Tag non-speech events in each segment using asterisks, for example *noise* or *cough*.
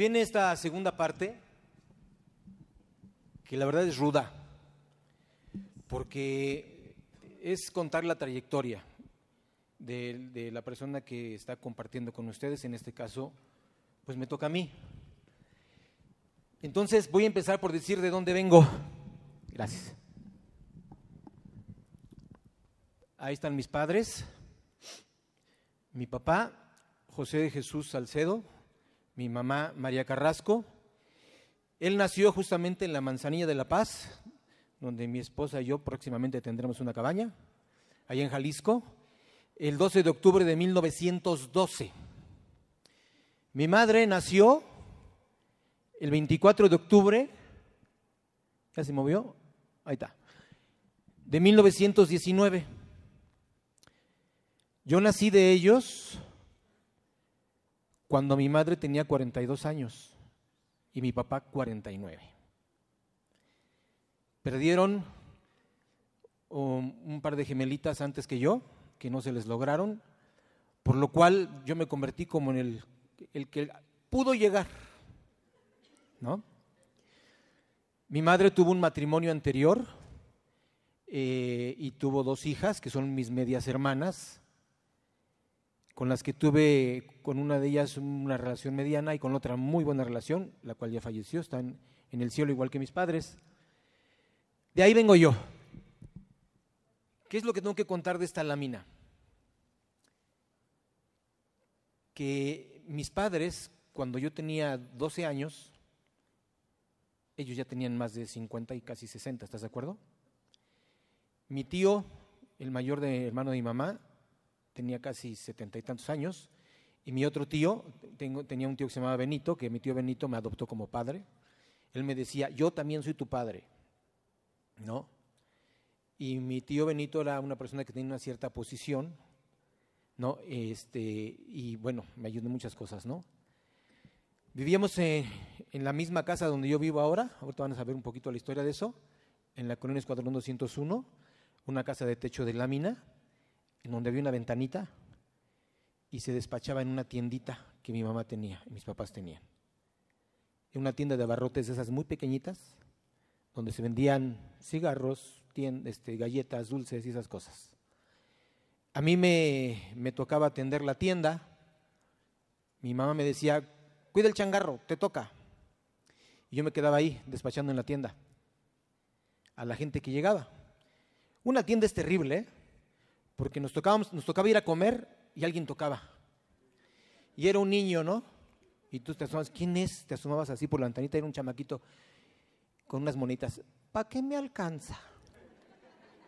Viene esta segunda parte, que la verdad es ruda, porque es contar la trayectoria de, de, la persona que está compartiendo con ustedes, en este caso, pues me toca a mí. Entonces voy a empezar por decir de dónde vengo. Gracias. Ahí están mis padres. Mi papá, José de Jesús Salcedo, mi mamá María Carrasco. Él nació justamente en la Manzanilla de la Paz, donde mi esposa y yo próximamente tendremos una cabaña, allá en Jalisco, el 12 de octubre de 1912. Mi madre nació el 24 de octubre, ¿ya se movió? Ahí está, de 1919. Yo nací de ellos cuando mi madre tenía 42 años y mi papá 49. Perdieron um, un par de gemelitas antes que yo, que no se les lograron, por lo cual yo me convertí como en el, el que pudo llegar, ¿no? Mi madre tuvo un matrimonio anterior eh, y tuvo dos hijas, que son mis medias hermanas, con las que tuve con una de ellas una relación mediana y con otra muy buena relación, la cual ya falleció, están en el cielo igual que mis padres. De ahí vengo yo. ¿Qué es lo que tengo que contar de esta lámina? Que mis padres, cuando yo tenía 12 años, ellos ya tenían más de 50 y casi 60, ¿estás de acuerdo? Mi tío, el mayor de hermano de mi mamá, tenía casi setenta y tantos años, y mi otro tío, tengo, tenía un tío que se llamaba Benito, que mi tío Benito me adoptó como padre. Él me decía, yo también soy tu padre, ¿no? Y mi tío Benito era una persona que tenía una cierta posición, ¿no? Este, y bueno, me ayudó en muchas cosas, ¿no? Vivíamos en, en, la misma casa donde yo vivo ahora, ahorita van a saber un poquito la historia de eso, en la colonia Escuadrón 201, una casa de techo de lámina, en donde había una ventanita y se despachaba en una tiendita que mi mamá tenía y mis papás tenían. En una tienda de abarrotes de esas muy pequeñitas, donde se vendían cigarros, este, galletas, dulces y esas cosas. A mí me, me tocaba atender la tienda. Mi mamá me decía, cuida el changarro, te toca. Y yo me quedaba ahí, despachando en la tienda, a la gente que llegaba. Una tienda es terrible, ¿eh? Porque nos, tocábamos, nos tocaba ir a comer y alguien tocaba. Y era un niño, ¿no? Y tú te asomabas, ¿quién es? Te asomabas así por la ventanita, era un chamaquito con unas monitas. ¿Para qué me alcanza?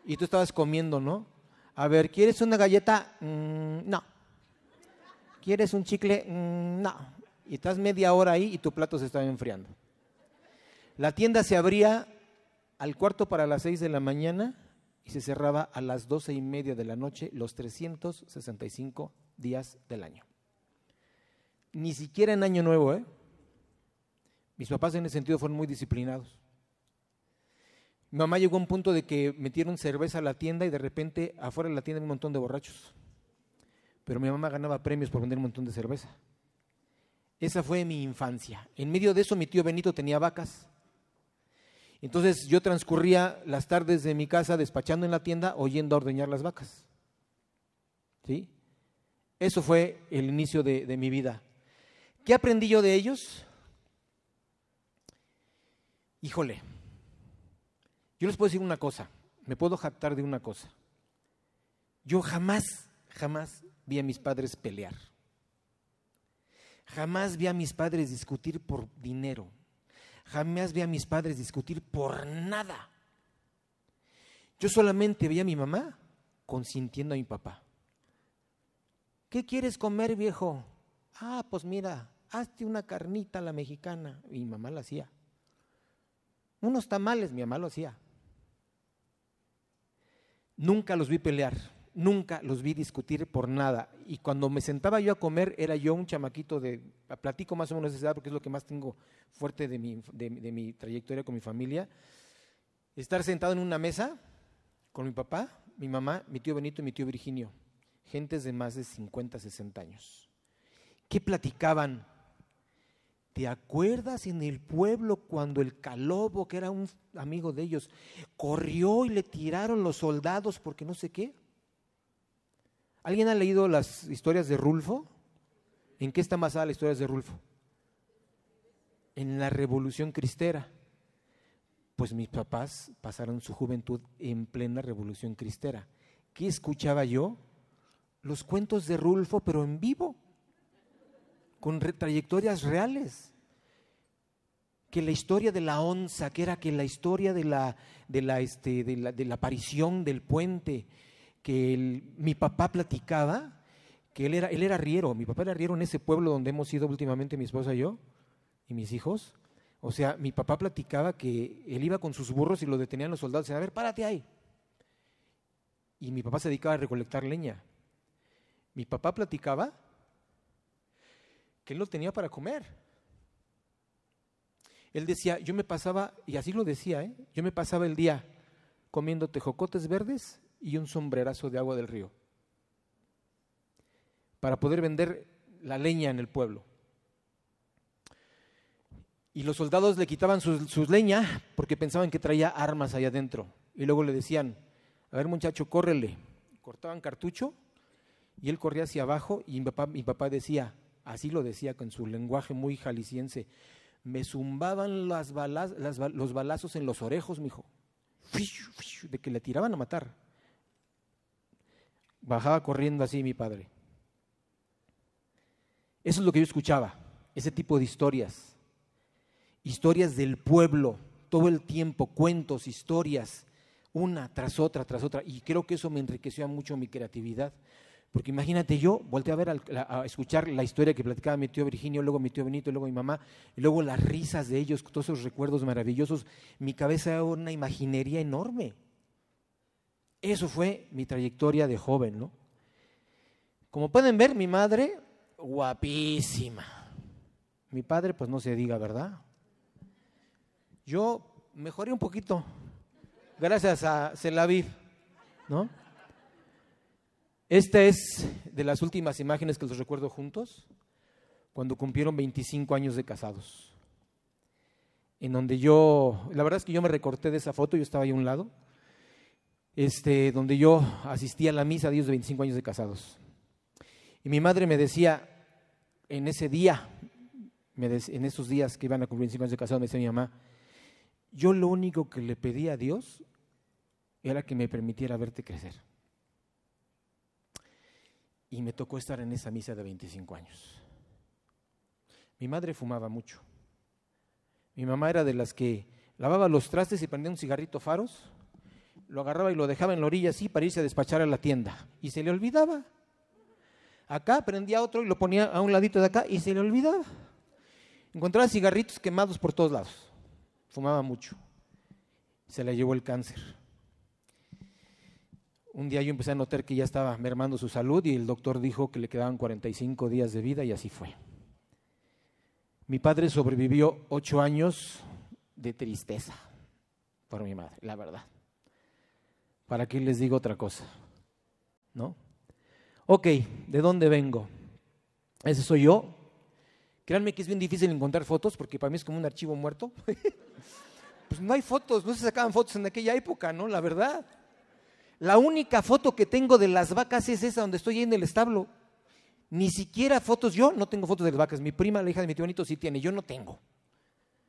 Y tú estabas comiendo, ¿no? A ver, ¿quieres una galleta? Mm, no. ¿Quieres un chicle? Mm, no. Y estás media hora ahí y tu plato se estaba enfriando. La tienda se abría al cuarto para las seis de la mañana y se cerraba a las doce y media de la noche los 365 días del año. Ni siquiera en Año Nuevo, ¿eh? Mis papás en ese sentido fueron muy disciplinados. Mi mamá llegó a un punto de que metieron cerveza a la tienda y de repente afuera de la tienda un montón de borrachos. Pero mi mamá ganaba premios por vender un montón de cerveza. Esa fue mi infancia. En medio de eso mi tío Benito tenía vacas entonces yo transcurría las tardes de mi casa despachando en la tienda oyendo a ordeñar las vacas. ¿Sí? Eso fue el inicio de, de mi vida. ¿Qué aprendí yo de ellos? Híjole, yo les puedo decir una cosa, me puedo jactar de una cosa. Yo jamás, jamás vi a mis padres pelear. Jamás vi a mis padres discutir por dinero. Jamás vi a mis padres discutir por nada. Yo solamente veía a mi mamá consintiendo a mi papá. ¿Qué quieres comer, viejo? Ah, pues mira, hazte una carnita a la mexicana. Y mi mamá la hacía. Unos tamales, mi mamá lo hacía. Nunca los vi pelear nunca los vi discutir por nada. Y cuando me sentaba yo a comer, era yo un chamaquito de, platico más o menos de esa edad porque es lo que más tengo fuerte de mi, de, mi trayectoria con mi familia. Estar sentado en una mesa con mi papá, mi mamá, mi tío Benito y mi tío Virginio, gentes de más de 50, 60 años. ¿Qué platicaban? ¿Te acuerdas en el pueblo cuando el calobo, que era un amigo de ellos, corrió y le tiraron los soldados porque no sé qué? ¿Alguien ha leído las historias de Rulfo? ¿En qué está basada las historias de Rulfo? En la revolución cristera. Pues mis papás pasaron su juventud en plena revolución cristera. ¿Qué escuchaba yo? Los cuentos de Rulfo, pero en vivo con trayectorias reales. Que la historia de la onza, que era que la historia de la, de la, este, de la aparición del puente, que mi papá platicaba, que él era, él era riero, mi papá era riero en ese pueblo donde hemos ido últimamente mi esposa y yo, y mis hijos. O sea, mi papá platicaba que él iba con sus burros y lo detenían los soldados a ver, párate ahí. Y mi papá se dedicaba a recolectar leña. Mi papá platicaba que él no tenía para comer. Él decía, yo me pasaba, y así lo decía, ¿eh? yo me pasaba el día comiendo tejocotes verdes y un sombrerazo de agua del río para poder vender la leña en el pueblo. Y los soldados le quitaban sus, leña porque pensaban que traía armas allá adentro. Y luego le decían, a ver muchacho, córrele. Cortaban cartucho y él corría hacia abajo y mi papá, mi papá decía, así lo decía con su lenguaje muy jalisciense, me zumbaban las los balazos en los orejos, mijo, de que le tiraban a matar. Bajaba corriendo así mi padre. Eso es lo que yo escuchaba, ese tipo de historias. Historias del pueblo, todo el tiempo, cuentos, historias, una tras otra, tras otra. Y creo que eso me enriqueció mucho mi creatividad. Porque imagínate yo, volteé a ver, a, escuchar la historia que platicaba mi tío Virginio, luego mi tío Benito, luego mi mamá, y luego las risas de ellos, todos esos recuerdos maravillosos. Mi cabeza era una imaginería enorme. Eso fue mi trayectoria de joven, ¿no? Como pueden ver, mi madre, guapísima. Mi padre, pues no se diga, ¿verdad? Yo mejoré un poquito, gracias a Celaviv, ¿no? Esta es de las últimas imágenes que los recuerdo juntos, cuando cumplieron 25 años de casados. En donde yo, la verdad es que yo me recorté de esa foto, yo estaba ahí a un lado, este, donde yo asistía a la misa de ellos de 25 años de casados. Y mi madre me decía, en ese día, en esos días que iban a cumplir 25 años de casados, me decía mi mamá, yo lo único que le pedí a Dios era que me permitiera verte crecer y me tocó estar en esa misa de 25 años. Mi madre fumaba mucho. Mi mamá era de las que lavaba los trastes y prendía un cigarrito faros, lo agarraba y lo dejaba en la orilla así para irse a despachar a la tienda. Y se le olvidaba. Acá prendía otro y lo ponía a un ladito de acá y se le olvidaba. Encontraba cigarritos quemados por todos lados. Fumaba mucho. Se le llevó el cáncer un día yo empecé a notar que ya estaba mermando su salud y el doctor dijo que le quedaban 45 días de vida y así fue. Mi padre sobrevivió ocho años de tristeza por mi madre, la verdad. ¿Para qué les digo otra cosa? ¿No? Ok, ¿de dónde vengo? Ese soy yo. Créanme que es bien difícil encontrar fotos porque para mí es como un archivo muerto. *laughs* pues no hay fotos, no se sacaban fotos en aquella época, ¿no? La verdad. La única foto que tengo de las vacas es esa donde estoy en el establo. Ni siquiera fotos, yo no tengo fotos de las vacas. Mi prima, la hija de mi tío bonito, sí tiene, yo no tengo.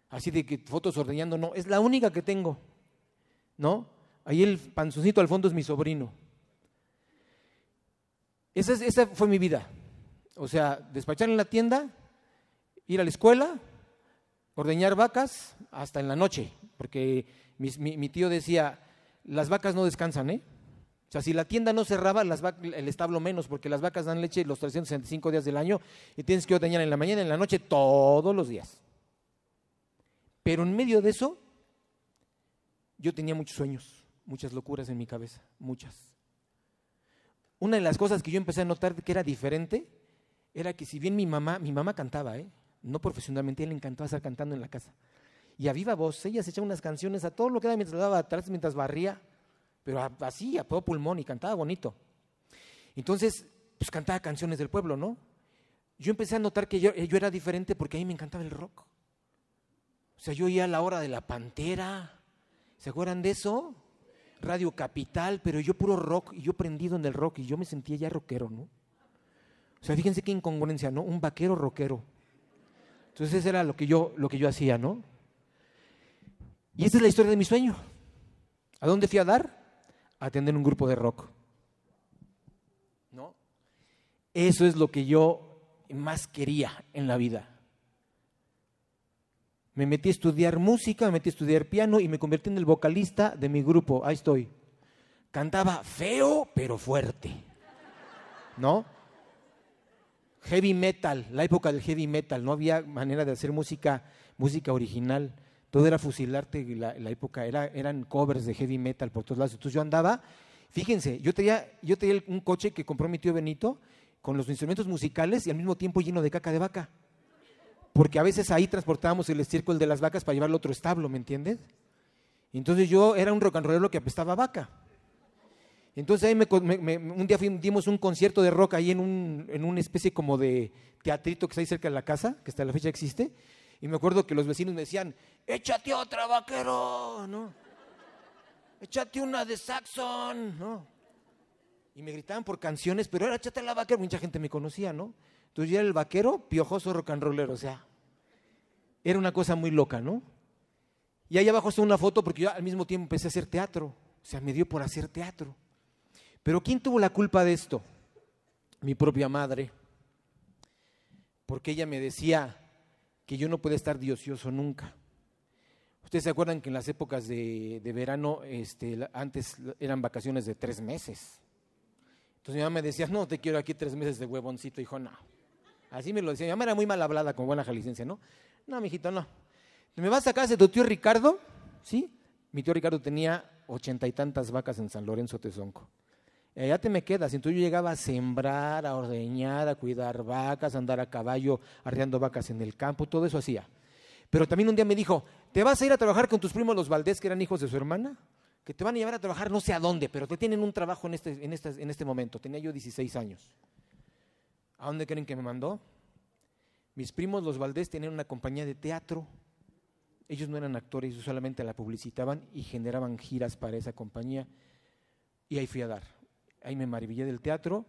Así de que fotos ordeñando, no, es la única que tengo. ¿No? Ahí el panzoncito al fondo es mi sobrino. Esa, esa fue mi vida. O sea, despachar en la tienda, ir a la escuela, ordeñar vacas hasta en la noche, porque mi, tío decía, las vacas no descansan, ¿eh? O sea, si la tienda no cerraba, las el establo menos, porque las vacas dan leche los 365 días del año y tienes que ordeñar en la mañana en la noche todos los días. Pero en medio de eso, yo tenía muchos sueños, muchas locuras en mi cabeza, muchas. Una de las cosas que yo empecé a notar que era diferente era que si bien mi mamá, mi mamá cantaba, ¿eh? no profesionalmente, ella le encantaba estar cantando en la casa. Y a viva voz, ella se echaba unas canciones a todo lo que era mientras daba atrás, mientras barría pero así, a todo pulmón y cantaba bonito. Entonces, pues cantaba canciones del pueblo, ¿no? yo empecé a notar que yo, yo, era diferente porque a mí me encantaba el rock. O sea, yo oía la hora de la pantera. ¿Se acuerdan de eso? Radio Capital, pero yo puro rock y yo prendido en el rock y yo me sentía ya rockero, ¿no? O sea, fíjense qué incongruencia, ¿no? Un vaquero rockero. Entonces, era lo que yo, lo que yo hacía, ¿no? Y esta es la historia de mi sueño. ¿A dónde fui a dar? A atender un grupo de rock. ¿No? Eso es lo que yo más quería en la vida. Me metí a estudiar música, me metí a estudiar piano y me convertí en el vocalista de mi grupo. Ahí estoy. Cantaba feo, pero fuerte. ¿No? Heavy metal, la época del heavy metal, no había manera de hacer música, música original. Todo era fusilarte, la, la época era, eran covers de heavy metal por todos lados. Entonces yo andaba, fíjense, yo tenía, yo tenía un coche que compró mi tío Benito con los instrumentos musicales y al mismo tiempo lleno de caca de vaca porque a veces ahí transportábamos el estiércol de las vacas para llevarlo a otro establo, ¿me entiendes? entonces yo era un rock and rollero que apestaba vaca. Entonces ahí un día dimos un concierto de rock ahí en, un, en una especie como de teatrito que está ahí cerca de la casa, que hasta la fecha existe. Y me acuerdo que los vecinos me decían, échate otra vaquero, ¿no? Échate una de Saxon, ¿no? Y me gritaban por canciones, pero era échate la vaquero, mucha gente me conocía, ¿no? Entonces yo era el vaquero piojoso rock and roller, o sea, era una cosa muy loca, ¿no? Y ahí abajo está una foto porque yo al mismo tiempo empecé a hacer teatro, o sea, me dio por hacer teatro. Pero ¿quién tuvo la culpa de esto? Mi propia madre, porque ella me decía que yo no podía estar diocioso nunca. Ustedes se acuerdan que en las épocas de, verano, este, antes eran vacaciones de tres meses. Entonces mi mamá me decía, no, te quiero aquí tres meses de huevoncito. Hijo, no, Así me lo decía. Mi mamá era muy mal hablada con buena jalisciense, ¿no? No, mijito, no. ¿Me vas a casa de tu tío Ricardo? ¿Sí? Mi tío Ricardo tenía ochenta y tantas vacas en San Lorenzo Tezonco. Allá te me quedas. Entonces yo llegaba a sembrar, a ordeñar, a cuidar vacas, a andar a caballo, arreando vacas en el campo, todo eso hacía. Pero también un día me dijo, ¿te vas a ir a trabajar con tus primos los Valdés, que eran hijos de su hermana? Que te van a llevar a trabajar no sé a dónde, pero te tienen un trabajo en este, en este, en este momento. Tenía yo 16 años. ¿A dónde creen que me mandó? Mis primos, los Valdés, tenían una compañía de teatro. Ellos no eran actores, solamente la publicitaban y generaban giras para esa compañía. Y ahí fui a dar. Ahí me maravillé del teatro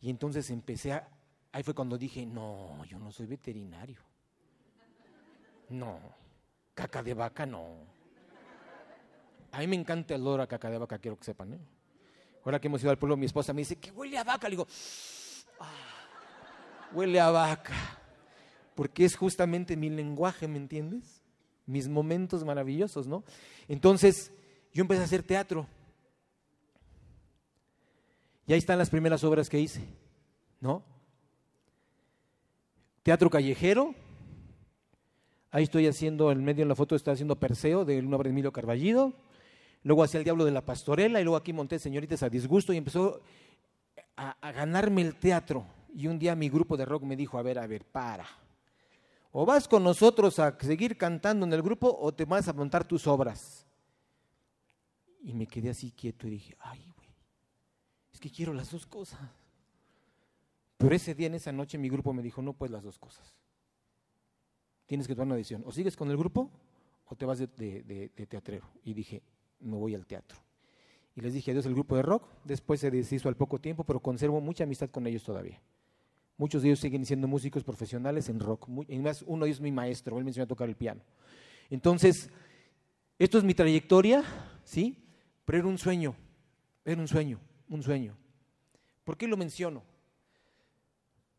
y entonces empecé a... Ahí fue cuando dije, no, yo no soy veterinario. No, caca de vaca no. A mí me encanta el olor a caca de vaca, quiero que sepan. ¿eh? Ahora que hemos ido al pueblo, mi esposa me dice, que huele a vaca. Le digo, huele a vaca. Porque es justamente mi lenguaje, ¿me entiendes? Mis momentos maravillosos, ¿no? Entonces, yo empecé a hacer teatro. Y ahí están las primeras obras que hice, ¿no? Teatro callejero. Ahí estoy haciendo, en medio de la foto estoy haciendo Perseo de una obra de Emilio Carballido. Luego hacía El Diablo de la Pastorela y luego aquí monté Señoritas a Disgusto y empezó a ganarme el teatro. Y un día mi grupo de rock me dijo, a ver, a ver, para. O vas con nosotros a seguir cantando en el grupo o te vas a montar tus obras. Y me quedé así quieto y dije, ay, güey, es que quiero las dos cosas. Pero ese día, en esa noche, mi grupo me dijo, no puedes las dos cosas. Tienes que tomar una decisión. O sigues con el grupo o te vas de, de teatrero. Y dije, me voy al teatro. Y les dije adiós al grupo de rock. Después se deshizo al poco tiempo, pero conservo mucha amistad con ellos todavía. Muchos de ellos siguen siendo músicos profesionales en rock. y más, uno de ellos es mi maestro, él me enseñó a tocar el piano. Entonces, esto es mi trayectoria, ¿sí? Pero era un sueño, era un sueño, un sueño. ¿Por qué lo menciono?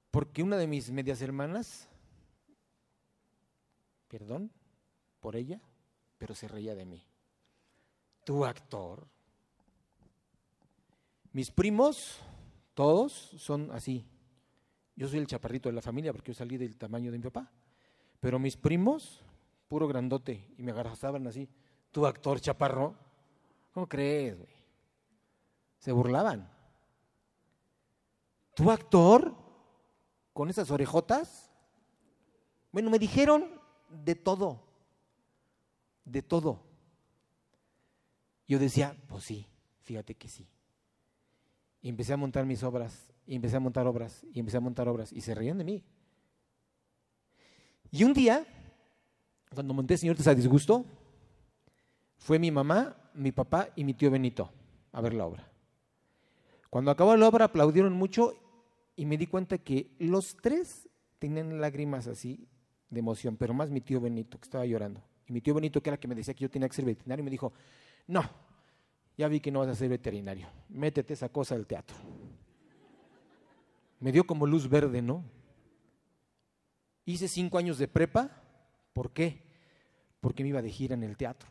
Porque una de mis medias hermanas, perdón por ella, pero se reía de mí. Tu actor. Mis primos, todos, son así, yo soy el chaparrito de la familia porque yo salí del tamaño de mi papá. Pero mis primos, puro grandote, y me agarraban así. Tu actor chaparro, ¿cómo crees, güey? Se burlaban. ¿Tu actor? ¿Con esas orejotas? Bueno, me dijeron de todo. De todo. Yo decía, pues sí, fíjate que sí. Y empecé a montar mis obras y empecé a montar obras, y empecé a montar obras, y se reían de mí. Y un día, cuando monté Señor a disgusto, fue mi mamá, mi papá y mi tío Benito a ver la obra. Cuando acabó la obra aplaudieron mucho y me di cuenta que los tres tenían lágrimas así de emoción, pero más mi tío Benito, que estaba llorando. Y mi tío Benito, que era que me decía que yo tenía que ser veterinario, me dijo, no, ya vi que no vas a ser veterinario, métete esa cosa del teatro. Me dio como luz verde, ¿no? Hice cinco años de prepa, ¿por qué? Porque me iba de gira en el teatro.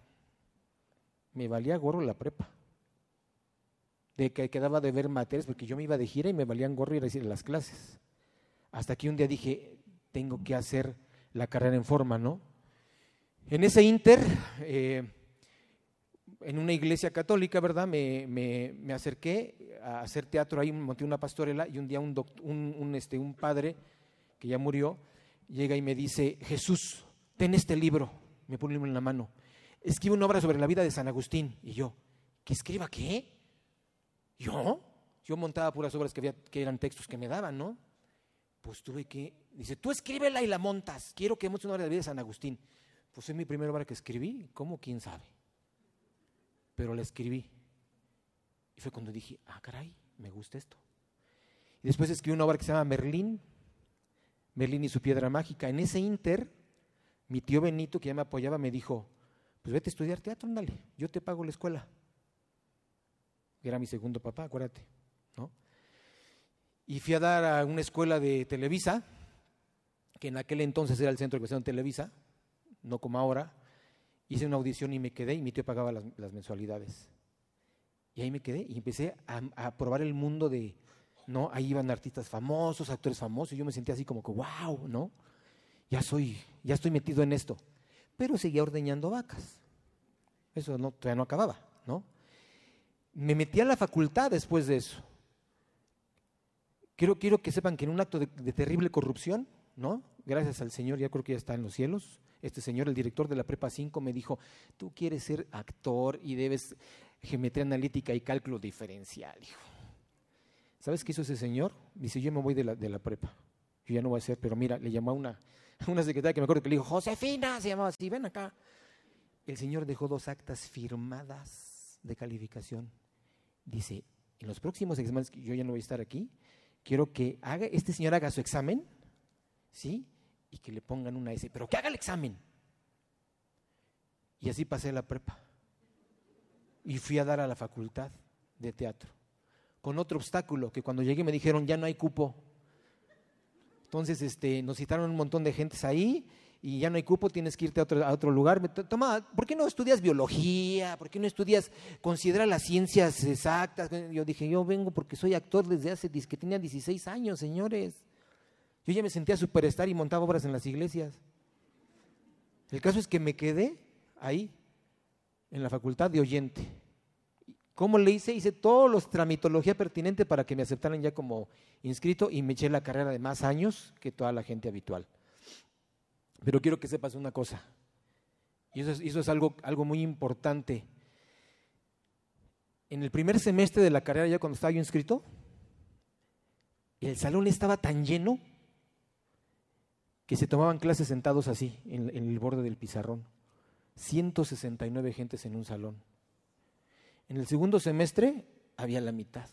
Me valía gorro la prepa. De que quedaba de ver materias, porque yo me iba de gira y me valían gorro ir a las clases. Hasta que un día dije, tengo que hacer la carrera en forma, ¿no? En ese inter, eh, en una iglesia católica, ¿verdad? Me, me, acerqué a hacer teatro ahí, monté una pastorela y un día un, un, este, un padre que ya murió llega y me dice, Jesús, ten este libro, me pone un libro en la mano, escribe una obra sobre la vida de San Agustín. Y yo, ¿que escriba qué? ¿Yo? Yo montaba puras obras que, había, que eran textos que me daban, ¿no? Pues tuve que, dice, tú escríbela y la montas, quiero que montes una obra de la vida de San Agustín. Pues es mi primera obra que escribí, ¿cómo? ¿Quién sabe? Pero la escribí. Y fue cuando dije, ah, caray, me gusta esto. Y después escribí una obra que se llama Merlín, Merlín y su piedra mágica. En ese inter, mi tío Benito, que ya me apoyaba, me dijo, pues vete a estudiar teatro, ándale, yo te pago la escuela. Era mi segundo papá, acuérdate, ¿no? Y fui a dar a una escuela de Televisa, que en aquel entonces era el centro de educación de Televisa, no como ahora. Hice una audición y me quedé y mi tío pagaba las, mensualidades. Y ahí me quedé y empecé a, probar el mundo de, ¿no? Ahí iban artistas famosos, actores famosos, y yo me sentía así como que, wow, ¿no? Ya soy, ya estoy metido en esto. Pero seguía ordeñando vacas. Eso no, todavía no acababa, ¿no? Me metí a la facultad después de eso. Quiero, quiero que sepan que en un acto de, de terrible corrupción, ¿no? Gracias al Señor, ya creo que ya está en los cielos. Este señor, el director de la Prepa 5, me dijo, tú quieres ser actor y debes geometría analítica y cálculo diferencial. ¿Sabes qué hizo ese señor? Dice, yo me voy de la, de la prepa. Yo ya no voy a ser, pero mira, le llamó a una, *laughs* una secretaria que me acuerdo que le dijo, Josefina, se llamaba así, ven acá. El señor dejó dos actas firmadas de calificación. Dice, en los próximos exámenes, yo ya no voy a estar aquí, quiero que haga, este señor haga su examen, ¿sí? Y que le pongan una S, pero que haga el examen. Y así pasé la prepa. Y fui a dar a la facultad de teatro con otro obstáculo, que cuando llegué me dijeron, ya no hay cupo. Entonces este, nos citaron un montón de gentes ahí y ya no hay cupo, tienes que irte a otro, a otro lugar. Toma, ¿por qué no estudias biología? ¿Por qué no estudias, considera las ciencias exactas? Yo dije, yo vengo porque soy actor desde hace, que tenía 16 años, señores. Yo ya me sentía superstar y montaba obras en las iglesias. El caso es que me quedé ahí, en la facultad de oyente. ¿Cómo le hice? Hice todos los tramitología pertinente para que me aceptaran ya como inscrito y me eché la carrera de más años que toda la gente habitual. Pero quiero que sepas una cosa, y eso es, eso es algo, algo muy importante. En el primer semestre de la carrera, ya cuando estaba yo inscrito, el salón estaba tan lleno que se tomaban clases sentados así, en, en el borde del pizarrón. 169 gentes en un salón. En el segundo semestre había la mitad.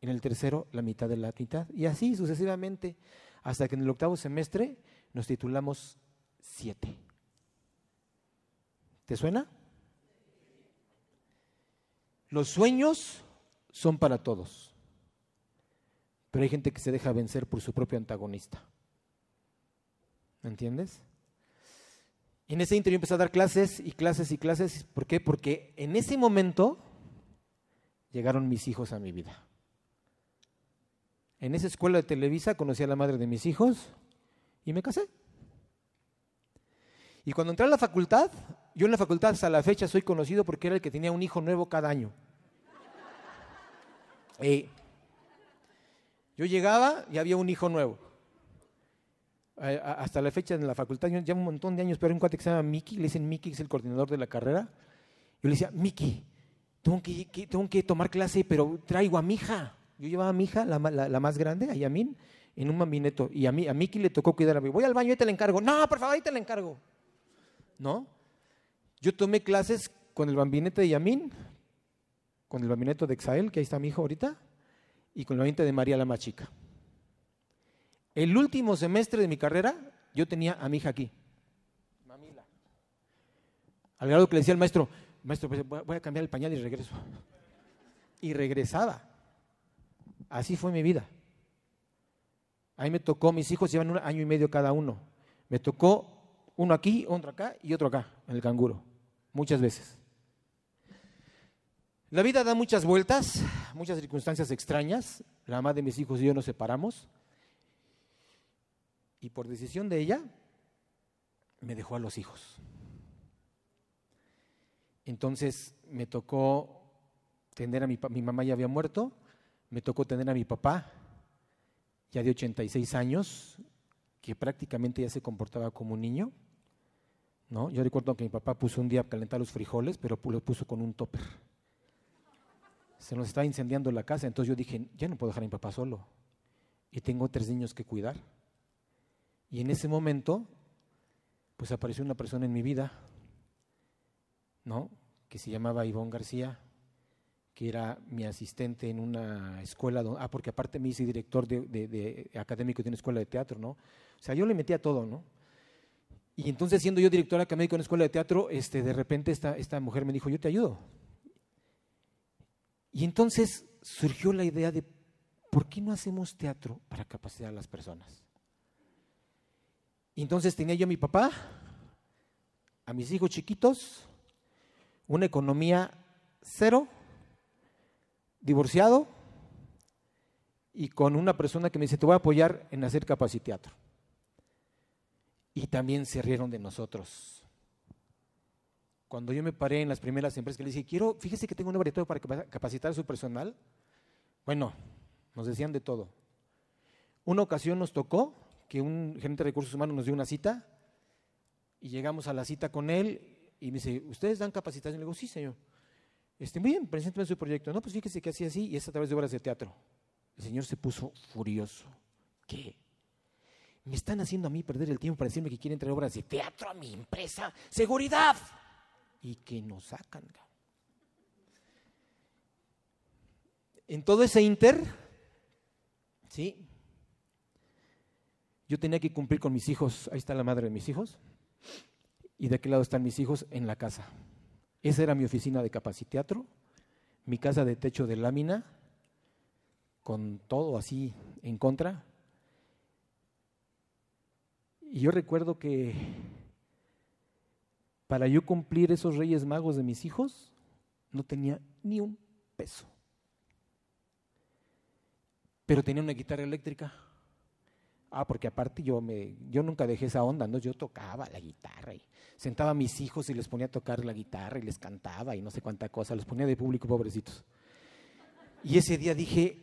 En el tercero, la mitad de la mitad. Y así sucesivamente, hasta que en el octavo semestre nos titulamos siete. ¿Te suena? Los sueños son para todos, pero hay gente que se deja vencer por su propio antagonista. ¿Me entiendes? en ese interior empecé a dar clases y clases y clases. ¿Por qué? Porque en ese momento llegaron mis hijos a mi vida. En esa escuela de Televisa conocí a la madre de mis hijos y me casé. Y cuando entré a la facultad, yo en la facultad hasta la fecha soy conocido porque era el que tenía un hijo nuevo cada año. *laughs* yo llegaba y había un hijo nuevo hasta la fecha en la facultad, ya un montón de años, pero un cuate que se llama Miki, le dicen Miki, que es el coordinador de la carrera. Yo le decía, Miki, tengo que, tengo que tomar clase, pero traigo a mi hija. Yo llevaba a mi hija, la, la, más grande, a Yamin, en un mambineto. Y a mí, Miki le tocó cuidar a mí. Voy al baño y te le encargo. No, por favor, ahí te le encargo. ¿No? Yo tomé clases con el bambinete de Yamin, con el bambineto de Exael, que ahí está mi hijo ahorita, y con el bambinete de María la más chica. El último semestre de mi carrera, yo tenía a mi hija aquí. Mamila. Al grado que le decía al maestro, maestro, pues, voy a cambiar el pañal y regreso. Y regresaba. Así fue mi vida. Ahí me tocó, mis hijos llevan un año y medio cada uno. Me tocó uno aquí, otro acá y otro acá, en el canguro, muchas veces. La vida da muchas vueltas, muchas circunstancias extrañas. La mamá de mis hijos y yo nos separamos. Y por decisión de ella, me dejó a los hijos. Entonces me tocó tener a mi, mi mamá ya había muerto, me tocó tener a mi papá, ya de 86 años, que prácticamente ya se comportaba como un niño. ¿no? Yo recuerdo que mi papá puso un día a calentar los frijoles, pero lo puso con un topper. Se nos estaba incendiando la casa, entonces yo dije, ya no puedo dejar a mi papá solo. Y tengo tres niños que cuidar. Y en ese momento, pues apareció una persona en mi vida, ¿no? Que se llamaba Ivonne García, que era mi asistente en una escuela, ah, porque aparte me hice director de, académico de una escuela de teatro, ¿no? O sea, yo le metía todo, ¿no? Y entonces, siendo yo director académico en una escuela de teatro, este, de repente esta, esta mujer me dijo, yo te ayudo. Y entonces surgió la idea de, ¿por qué no hacemos teatro para capacitar a las personas? Entonces tenía yo a mi papá, a mis hijos chiquitos, una economía cero, divorciado y con una persona que me dice, te voy a apoyar en hacer capaciteatro. Y también se rieron de nosotros. Cuando yo me paré en las primeras empresas que le dije, quiero, fíjese que tengo un laboratorio para capacitar a su personal. Bueno, nos decían de todo. Una ocasión nos tocó que un gerente de recursos humanos nos dio una cita y llegamos a la cita con él y me dice, ¿ustedes dan capacitación? Le digo, sí, señor. Este, muy bien, preséntame su proyecto. No, pues fíjese que así, así, y es a través de obras de teatro. El señor se puso furioso. ¿Qué? Me están haciendo a mí perder el tiempo para decirme que quieren traer obras de teatro a mi empresa. ¡Seguridad! Y que nos sacan. En todo ese inter, ¿sí? Yo tenía que cumplir con mis hijos. Ahí está la madre de mis hijos. Y de aquel lado están mis hijos en la casa. Esa era mi oficina de capaciteatro, mi casa de techo de lámina, con todo así en contra. Y yo recuerdo que para yo cumplir esos reyes magos de mis hijos, no tenía ni un peso. Pero tenía una guitarra eléctrica. Ah, porque aparte yo me, yo nunca dejé esa onda, ¿no? Yo tocaba la guitarra sentaba a mis hijos y les ponía a tocar la guitarra y les cantaba y no sé cuánta cosa, los ponía de público, pobrecitos. Y ese día dije,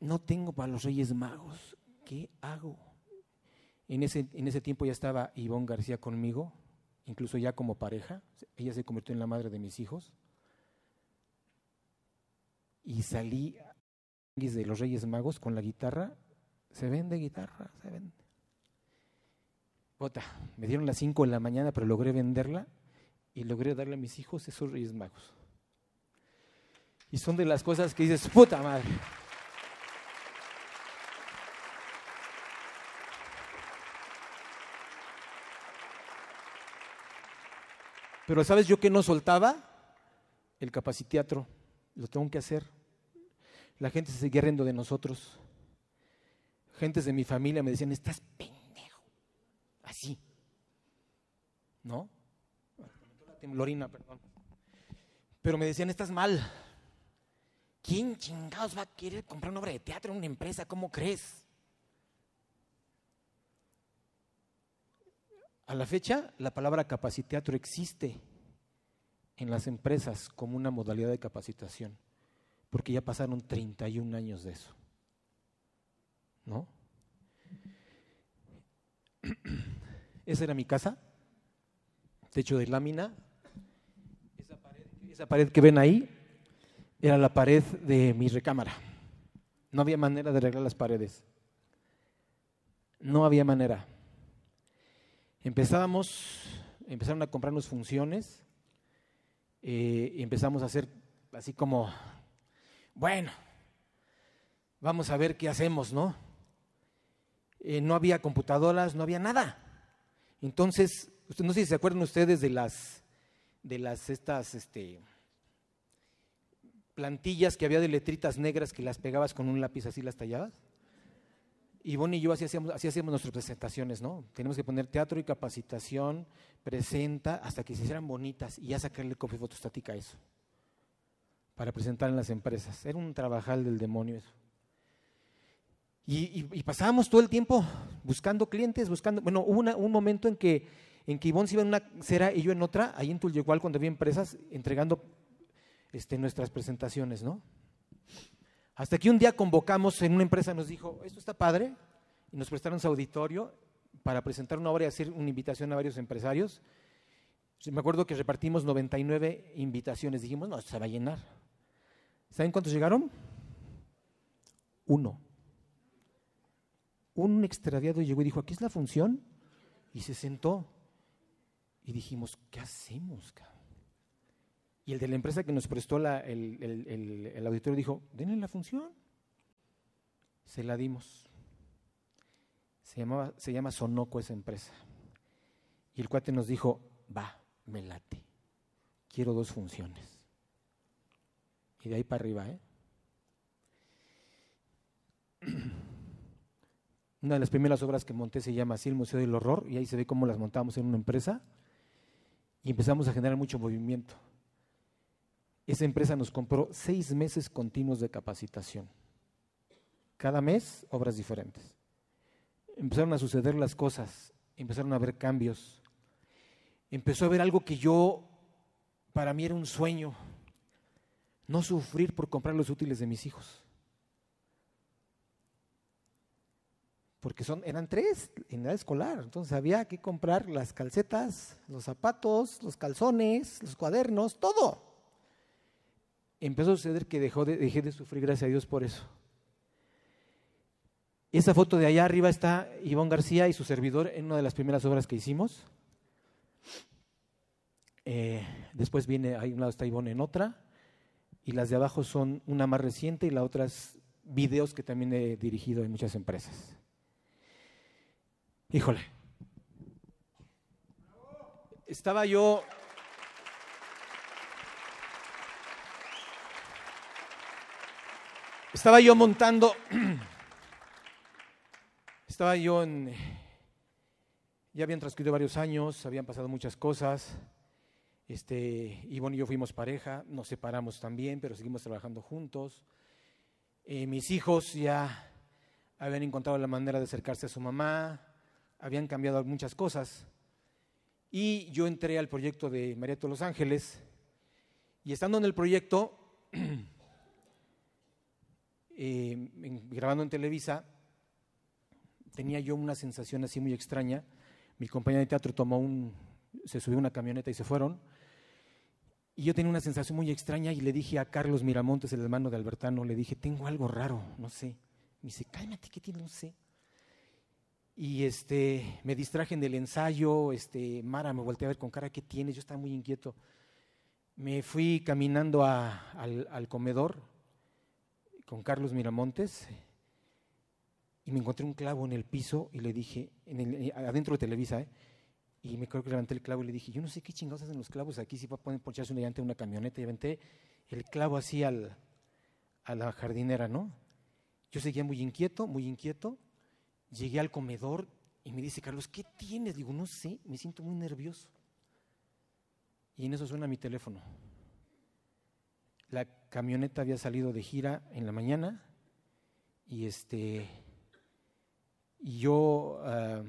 no tengo para los Reyes Magos, ¿qué hago? En ese, en ese tiempo ya estaba Ivonne García conmigo, incluso ya como pareja, ella se convirtió en la madre de mis hijos. Y salí de los Reyes Magos con la guitarra, se vende guitarra, se vende me dieron las 5 de la mañana, pero logré venderla y logré darle a mis hijos esos Reyes Magos. Y son de las cosas que dices, puta madre. Pero ¿sabes yo que no soltaba? El capaciteatro. Lo tengo que hacer. La gente se seguía riendo de nosotros. Gentes de mi familia me decían, estás así. ¿No? Temblorina, perdón. Pero me decían, estás mal. ¿Quién chingados va a querer comprar una obra de teatro en una empresa? ¿Cómo crees? A la fecha, la palabra capaciteatro existe en las empresas como una modalidad de capacitación, porque ya pasaron 31 años de eso. ¿No? Esa era mi casa, techo de lámina. Esa pared, que ven ahí era la pared de mi recámara. No había manera de arreglar las paredes. No había manera. Empezábamos, empezaron a comprarnos funciones eh, y empezamos a hacer así como, bueno, vamos a ver qué hacemos, ¿no? Eh, no había computadoras, no había nada. Entonces, no sé si se acuerdan ustedes de las, de las estas, este, plantillas que había de letritas negras que las pegabas con un lápiz así las tallabas. Y Bonnie y yo así hacíamos, nuestras presentaciones, ¿no? Tenemos que poner teatro y capacitación, presenta, hasta que se hicieran bonitas y ya sacarle copia fotostática a eso, para presentar en las empresas. Era un trabajal del demonio eso. Y, pasábamos todo el tiempo buscando clientes, buscando. Bueno, hubo un momento en que, en que Ivonne se iba en una cera y yo en otra, ahí en Tulyehual, cuando había empresas, entregando este, nuestras presentaciones, ¿no? Hasta que un día convocamos en una empresa, nos dijo, esto está padre, y nos prestaron su auditorio para presentar una obra y hacer una invitación a varios empresarios. Me acuerdo que repartimos 99 invitaciones, dijimos, no, esto se va a llenar. ¿Saben cuántos llegaron? Uno. Un extradiado llegó y dijo, aquí es la función, y se sentó. Y dijimos, ¿qué hacemos? Y el de la empresa que nos prestó el, auditorio dijo, denle la función. Se la dimos. Se, llamaba, se llama Sonoco esa empresa. Y el cuate nos dijo, va, me late. Quiero dos funciones. Y de ahí para arriba, ¿eh? *clears throat* Una de las primeras obras que monté se llama así el Museo del Horror y ahí se ve cómo las montamos en una empresa y empezamos a generar mucho movimiento. Esa empresa nos compró seis meses continuos de capacitación. Cada mes, obras diferentes. Empezaron a suceder las cosas, empezaron a haber cambios. Empezó a haber algo que yo, para mí era un sueño, no sufrir por comprar los útiles de mis hijos. Porque eran tres en edad escolar, entonces había que comprar las calcetas, los zapatos, los calzones, los cuadernos, todo empezó a suceder que dejé de sufrir, gracias a Dios por eso. Esa foto de allá arriba está Ivonne García y su servidor en una de las primeras obras que hicimos. Eh, después viene, ahí un lado está Ivonne en otra, y las de abajo son una más reciente y la otra es videos que también he dirigido en muchas empresas. Híjole. Estaba yo Estaba yo montando, *clears throat* estaba yo en, ya habían transcurrido varios años, habían pasado muchas cosas. Este, Ivonne y yo fuimos pareja, nos separamos también, pero seguimos trabajando juntos. Eh, mis hijos ya habían encontrado la manera de acercarse a su mamá, habían cambiado muchas cosas. Y yo entré al proyecto de María de Los Ángeles, y estando en el proyecto, *clears throat* Eh, grabando en Televisa, tenía yo una sensación así muy extraña. Mi compañera de teatro tomó un, se subió una camioneta y se fueron. Y yo tenía una sensación muy extraña y le dije a Carlos Miramontes, el hermano de Albertano, le dije, tengo algo raro, no sé. Me dice, cálmate, ¿qué tiene? No sé. Y este, me distraje en el ensayo, este, Mara me volteé a ver con cara, ¿qué tienes? Yo estaba muy inquieto. Me fui caminando al, al comedor, con Carlos Miramontes y me encontré un clavo en el piso y le dije, en el, adentro de Televisa, ¿eh? y me creo que levanté el clavo y le dije, yo no sé qué chingados hacen los clavos aquí, si va a poner poncharse una en una camioneta, y aventé el clavo así al, a la jardinera, ¿no? Yo seguía muy inquieto, muy inquieto, llegué al comedor y me dice, Carlos, ¿qué tienes? Digo, no sé, me siento muy nervioso. Y en eso suena mi teléfono. La camioneta había salido de gira en la mañana y este y yo ah,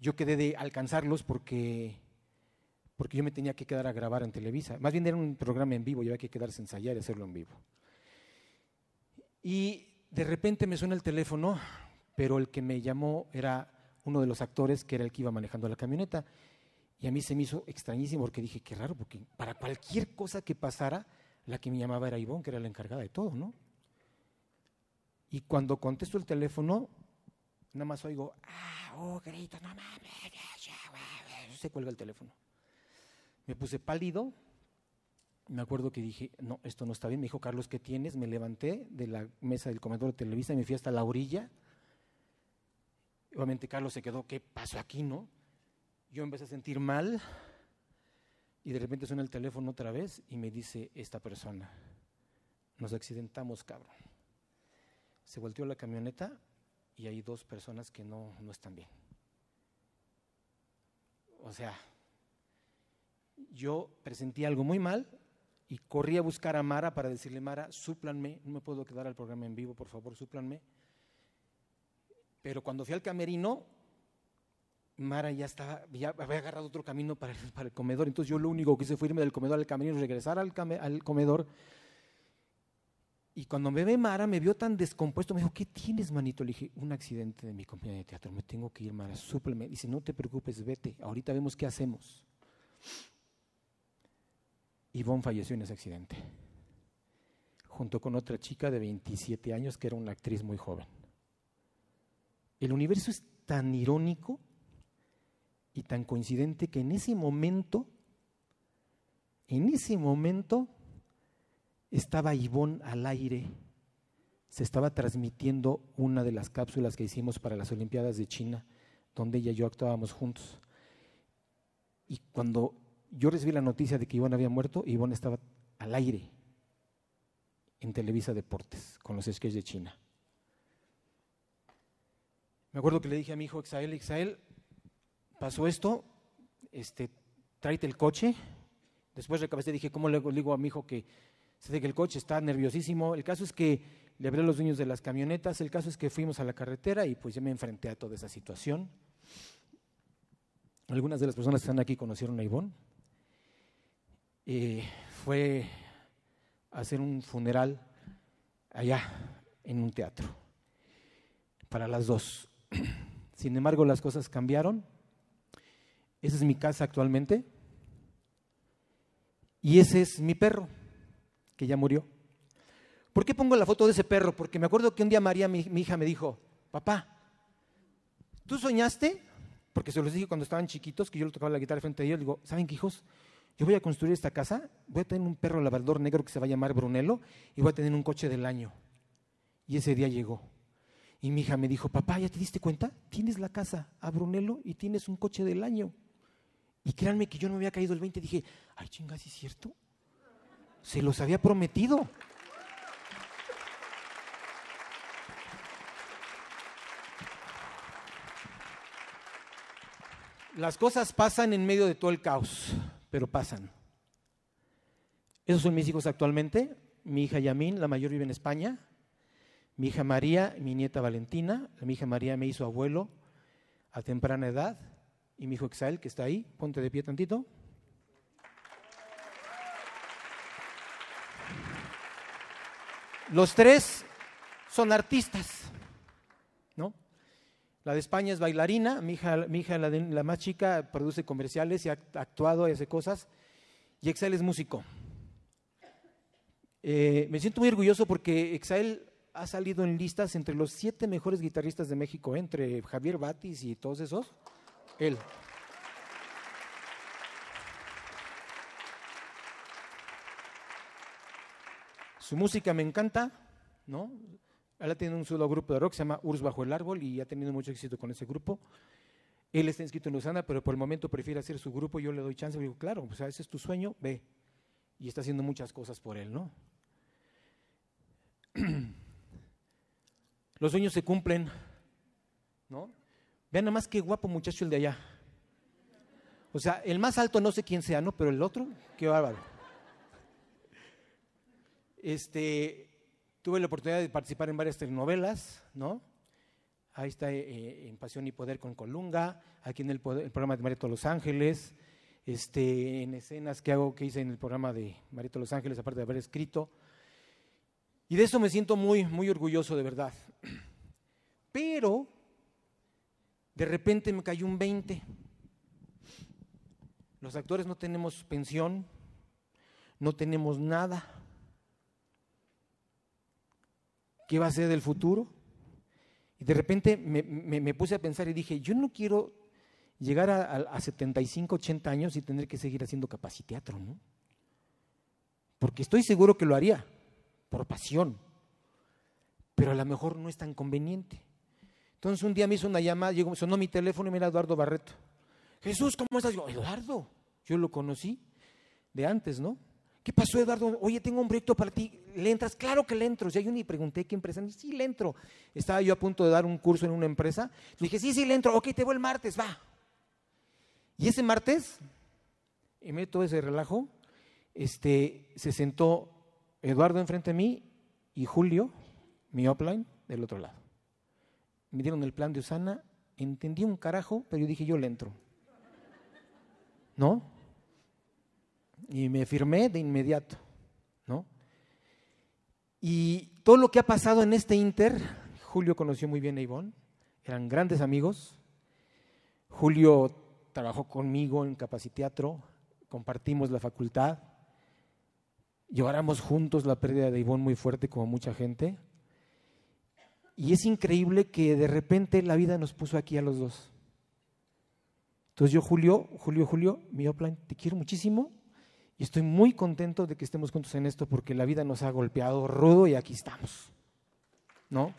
yo quedé de alcanzarlos porque porque yo me tenía que quedar a grabar en Televisa. Más bien era un programa en vivo, yo había que quedarse a ensayar y hacerlo en vivo. Y de repente me suena el teléfono, pero el que me llamó era uno de los actores que era el que iba manejando la camioneta. Y a mí se me hizo extrañísimo porque dije, qué raro, porque para cualquier cosa que pasara, la que me llamaba era Ivonne, que era la encargada de todo, ¿no? Y cuando contesto el teléfono, Nada más oigo, ah, oh, grito, no mames, se cuelga el teléfono. Me puse pálido, me acuerdo que dije, no, esto no está bien. Me dijo, Carlos, ¿qué tienes? Me levanté de la mesa del comedor de Televisa y me fui hasta la orilla. Obviamente Carlos se quedó, ¿qué pasó aquí, no? Yo empecé a sentir mal y de repente suena el teléfono otra vez y me dice esta persona, nos accidentamos, cabrón. Se volteó la camioneta y hay dos personas que no, no están bien. O sea, yo presentí algo muy mal y corrí a buscar a Mara para decirle, Mara, súplanme, no me puedo quedar al programa en vivo, por favor, súplanme. Pero cuando fui al camerino, Mara ya estaba, ya había agarrado otro camino para el, para el comedor, entonces yo lo único que hice fue irme del comedor al camerino, regresar al, al comedor. Y cuando me ve Mara, me vio tan descompuesto, me dijo, ¿qué tienes, manito? Le dije, un accidente de mi compañía de teatro, me tengo que ir, Mara, súpleme. Dice, no te preocupes, vete, ahorita vemos qué hacemos. Ivonne falleció en ese accidente, junto con otra chica de 27 años que era una actriz muy joven. El universo es tan irónico y tan coincidente que en ese momento, en ese momento, estaba Ivonne al aire, se estaba transmitiendo una de las cápsulas que hicimos para las Olimpiadas de China, donde ella y yo actuábamos juntos. Y cuando yo recibí la noticia de que Ivonne había muerto, Ivonne estaba al aire en Televisa Deportes con los sketches de China. Me acuerdo que le dije a mi hijo Exael, Exael, pasó esto, este, tráete el coche. Después recabecé, dije, ¿cómo le digo a mi hijo que se que el coche está nerviosísimo? El caso es que le hablé a los dueños de las camionetas, el caso es que fuimos a la carretera y pues ya me enfrenté a toda esa situación. Algunas de las personas que están aquí conocieron a Ivonne. Eh, fue a hacer un funeral allá en un teatro para las dos. *clears throat* Sin embargo, las cosas cambiaron. Esa es mi casa actualmente. Y ese es mi perro, que ya murió. ¿Por qué pongo la foto de ese perro? Porque me acuerdo que un día María, mi, hija, me dijo, papá, ¿tú soñaste? Porque se los dije cuando estaban chiquitos, que yo le tocaba la guitarra frente a ellos. Digo, ¿saben qué, hijos? Yo voy a construir esta casa, voy a tener un perro labrador negro que se va a llamar Brunello y voy a tener un coche del año. Y ese día llegó. Y mi hija me dijo, papá, ¿ya te diste cuenta? Tienes la casa a Brunello y tienes un coche del año. Y créanme que yo no me había caído el 20. Dije, ay, chingas, ¿es cierto? Se los había prometido. Las cosas pasan en medio de todo el caos pero pasan. Esos son mis hijos actualmente. Mi hija Yamin, la mayor vive en España. Mi hija María, mi nieta Valentina. Mi hija María me hizo abuelo a temprana edad. Y mi hijo Exael, que está ahí. Ponte de pie tantito. Los tres son artistas. La de España es bailarina, mi hija, la, más chica, produce comerciales y ha actuado y hace cosas. Y Exael es músico. Eh, me siento muy orgulloso porque Exael ha salido en listas entre los siete mejores guitarristas de México, ¿eh? entre Javier Batis y todos esos. Él. Su música me encanta, ¿no? Ha tenido un solo grupo de rock, se llama Urs Bajo el Árbol, y ha tenido mucho éxito con ese grupo. Él está inscrito en Luzana, pero por el momento prefiere hacer su grupo. Yo le doy chance, le digo, claro, sea, ese es tu sueño, ve. Y está haciendo muchas cosas por él, ¿no? *clears throat* Los sueños se cumplen, ¿no? Vean nada más qué guapo muchacho el de allá. O sea, el más alto no sé quién sea, ¿no? Pero el otro, qué bárbaro. Este, Tuve la oportunidad de participar en varias telenovelas, ¿no? Ahí está eh, en Pasión y Poder con Colunga, aquí en el, programa de Marito Los Ángeles, este, en escenas que hago, que hice en el programa de Marito Los Ángeles, aparte de haber escrito. Y de eso me siento muy, muy orgulloso, de verdad. *clears throat* Pero, de repente me cayó un 20. Los actores no tenemos pensión, no tenemos nada. ¿Qué va a ser del futuro? Y de repente me, puse a pensar y dije, yo no quiero llegar a, a, 75, 80 años y tener que seguir haciendo capaciteatro, ¿no? Porque estoy seguro que lo haría, por pasión, pero a lo mejor no es tan conveniente. Entonces un día me hizo una llamada, llegó, sonó mi teléfono y me era Eduardo Barreto. Jesús, ¿cómo estás? Yo, Eduardo, yo lo conocí de antes, ¿no? ¿Qué pasó, Eduardo? Oye, tengo un proyecto para ti. ¿Le entras? Claro que le entro. Ya yo ni pregunté qué empresa. Sí, le entro. Estaba yo a punto de dar un curso en una empresa. Le dije, sí, sí, le entro. Ok, te voy el martes, va. Y ese martes, de todo ese relajo, este, se sentó Eduardo enfrente de mí y Julio, mi upline, del otro lado. Me dieron el plan de Usana, entendí un carajo, pero yo dije, yo le entro. ¿No? Y me firmé de inmediato, ¿no? Y todo lo que ha pasado en este Inter, Julio conoció muy bien a Ivonne, eran grandes amigos. Julio trabajó conmigo en Capaciteatro, compartimos la facultad, lloramos juntos la pérdida de Ivonne muy fuerte como mucha gente. Y es increíble que de repente la vida nos puso aquí a los dos. Entonces yo, Julio, Julio, Julio, mi upline, te quiero muchísimo y estoy muy contento de que estemos juntos en esto porque la vida nos ha golpeado rudo y aquí estamos. ¿No?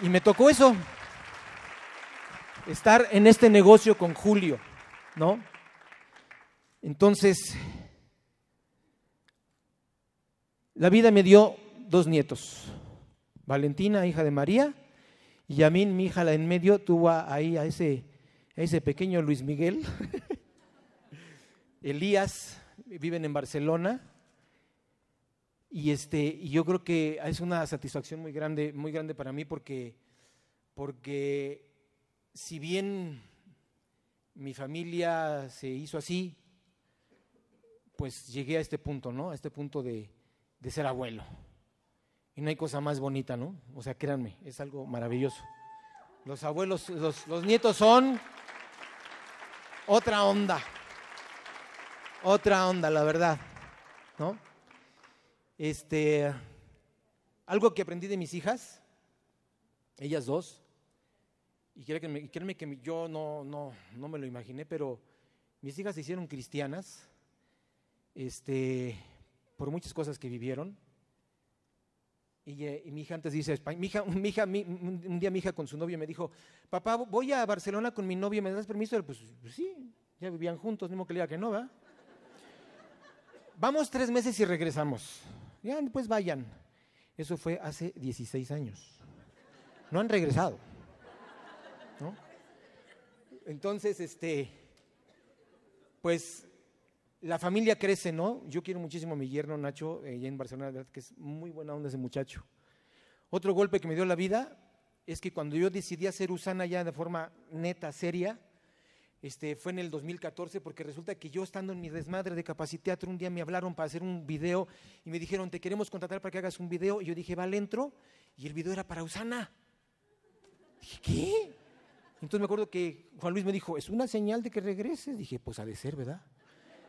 Y me tocó eso, estar en este negocio con Julio, ¿no? Entonces, la vida me dio dos nietos, Valentina, hija de María, y a mí, mi hija la en medio, tuvo ahí a ese, a ese pequeño Luis Miguel. *laughs* Elías, viven en Barcelona. Y, este, y yo creo que es una satisfacción muy grande, muy grande para mí porque, porque si bien mi familia se hizo así, pues llegué a este punto, ¿no? A este punto de, de ser abuelo. Y no hay cosa más bonita, ¿no? O sea, créanme, es algo maravilloso. Los abuelos, los, los nietos son otra onda otra onda, la verdad, ¿no? Este, algo que aprendí de mis hijas, ellas dos, y créanme, créanme que yo no, no, no me lo imaginé, pero mis hijas se hicieron cristianas, este, por muchas cosas que vivieron. Y, eh, mi hija antes dice, mi hija, mi hija, un día mi hija con su novio me dijo, papá, voy a Barcelona con mi novio, ¿me das permiso? Pues, pues sí, ya vivían juntos, mismo que le diga que no, ¿va? Vamos tres meses y regresamos. Ya, pues vayan. Eso fue hace 16 años. No han regresado. Entonces, este, pues la familia crece, ¿no? Yo quiero muchísimo a mi yerno Nacho, eh, en Barcelona, que es muy buena onda ese muchacho. Otro golpe que me dio la vida es que cuando yo decidí hacer Usana ya de forma neta, seria, este, fue en el 2014 porque resulta que yo estando en mi desmadre de Capaciteatro un día me hablaron para hacer un video y me dijeron, te queremos contratar para que hagas un video. Y yo dije, vale, entro. Y el video era para Usana. Dije, ¿qué? Entonces me acuerdo que Juan Luis me dijo, es una señal de que regreses. Dije, pues ha de ser, ¿verdad?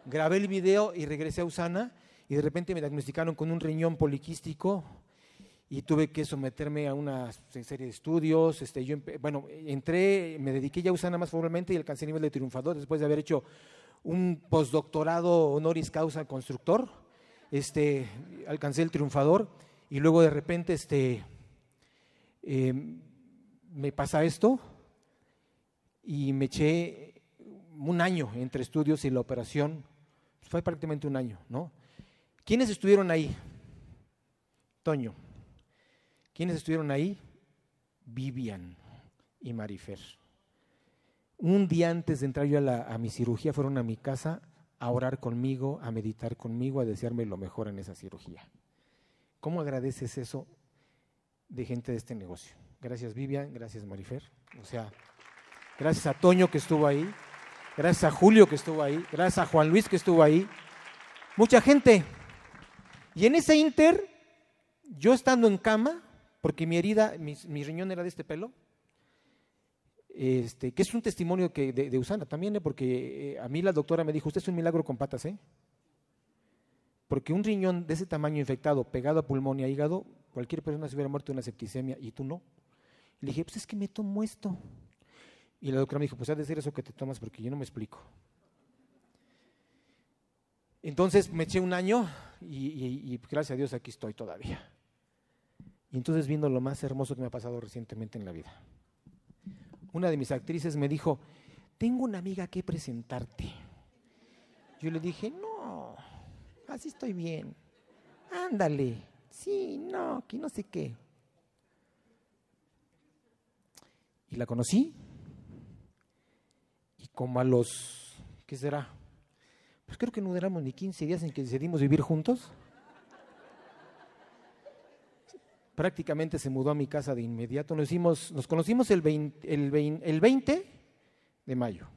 Grabé el video y regresé a Usana y de repente me diagnosticaron con un riñón poliquístico y tuve que someterme a una serie de estudios. Este, bueno, entré, me dediqué ya a Usana más formalmente y alcancé el nivel de triunfador después de haber hecho un postdoctorado honoris causa constructor. Este, alcancé el triunfador y luego de repente este, em, me pasa esto y me eché un año entre estudios y la operación. Fue prácticamente un año, ¿no? ¿Quiénes estuvieron ahí? Toño. ¿Quiénes estuvieron ahí? Vivian y Marifer. Un día antes de entrar yo a, mi cirugía fueron a mi casa a orar conmigo, a meditar conmigo, a desearme lo mejor en esa cirugía. ¿Cómo agradeces eso de gente de este negocio? Gracias Vivian, gracias Marifer. O sea, gracias a Toño que estuvo ahí, gracias a Julio que estuvo ahí, gracias a Juan Luis que estuvo ahí. Mucha gente. Y en ese inter, yo estando en cama, porque mi herida, mi, riñón era de este pelo, este, que es un testimonio que de, Usana también, ¿eh? porque eh, a mí la doctora me dijo, usted es un milagro con patas, ¿eh? Porque un riñón de ese tamaño infectado, pegado a pulmón y a hígado, Cualquier persona se hubiera muerto de una septicemia y tú no. le dije, pues es que me tomo esto. Y la doctora me dijo, pues ha de ser eso que te tomas porque yo no me explico. Entonces me eché un año y, gracias a Dios aquí estoy todavía. Y entonces viendo lo más hermoso que me ha pasado recientemente en la vida. Una de mis actrices me dijo, tengo una amiga que presentarte. Yo le dije, no, así estoy bien. Ándale, sí, no, que no sé qué. Y la conocí. Y como a los, ¿qué será? Pues creo que no duramos ni 15 días en que decidimos vivir juntos. Prácticamente se mudó a mi casa de inmediato. Nos, hicimos, nos conocimos el 20, el, 20 de mayo.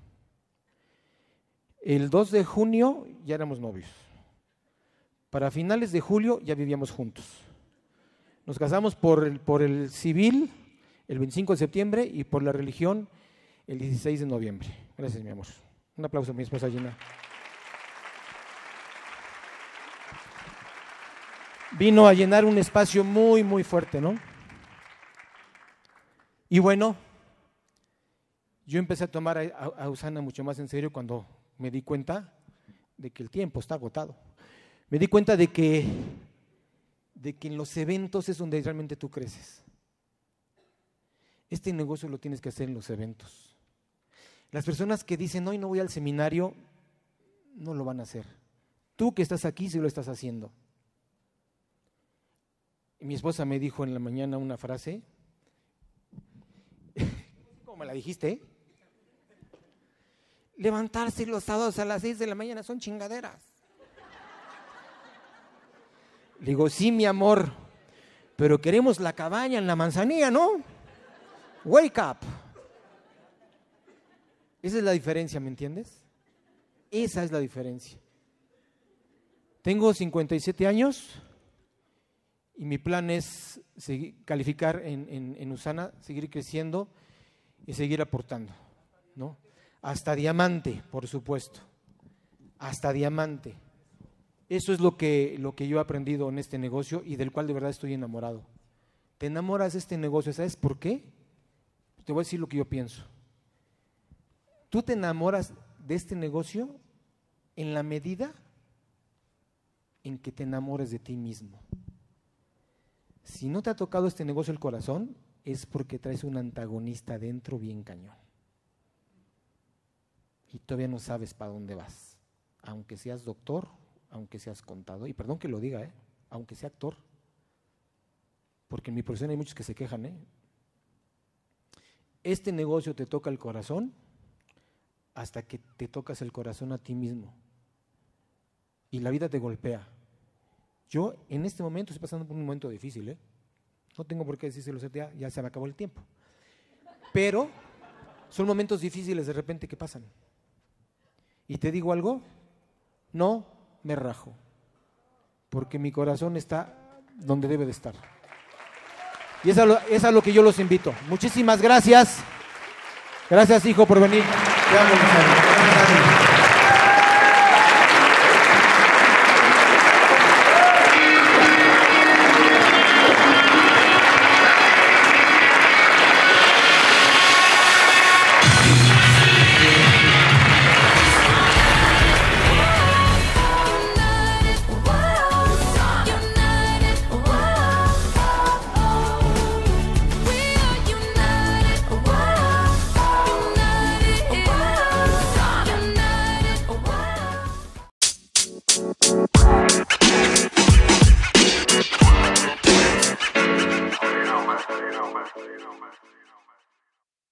El 2 de junio ya éramos novios. Para finales de julio ya vivíamos juntos. Nos casamos por el, por el civil el 25 de septiembre y por la religión el 16 de noviembre. Gracias, mi amor. Un aplauso a mi esposa Gina. Vino a llenar un espacio muy, muy fuerte, ¿no? Y bueno, yo empecé a tomar a, Usana mucho más en serio cuando me di cuenta de que el tiempo está agotado. Me di cuenta de que, de que en los eventos es donde realmente tú creces. Este negocio lo tienes que hacer en los eventos. Las personas que dicen, hoy no voy al seminario, no lo van a hacer. Tú que estás aquí sí lo estás haciendo mi esposa me dijo en la mañana una frase, *laughs* ¿cómo me la dijiste? Levantarse los sábados a las seis de la mañana son chingaderas. Le digo, sí, mi amor, pero queremos la cabaña en la manzanilla, ¿no? Wake up. Esa es la diferencia, ¿me entiendes? Esa es la diferencia. Tengo 57 años y mi plan es calificar en, Usana, seguir creciendo y seguir aportando, ¿no? Hasta diamante, por supuesto, hasta diamante. Eso es lo que, lo que yo he aprendido en este negocio y del cual de verdad estoy enamorado. Te enamoras de este negocio, ¿sabes por qué? Te voy a decir lo que yo pienso. Tú te enamoras de este negocio en la medida en que te enamores de ti mismo. Si no te ha tocado este negocio el corazón, es porque traes un antagonista dentro bien cañón. Y todavía no sabes para dónde vas. Aunque seas doctor, aunque seas contador, y perdón que lo diga, ¿eh? aunque sea actor. Porque en mi profesión hay muchos que se quejan. ¿eh? Este negocio te toca el corazón hasta que te tocas el corazón a ti mismo. Y la vida te golpea. Yo en este momento estoy pasando por un momento difícil, ¿eh? No tengo por qué decírselo, ya, ya se me acabó el tiempo. Pero son momentos difíciles de repente que pasan. Y te digo algo, no me rajo, porque mi corazón está donde debe de estar. Y es a, es a lo que yo los invito. Muchísimas gracias. Gracias, hijo, por venir.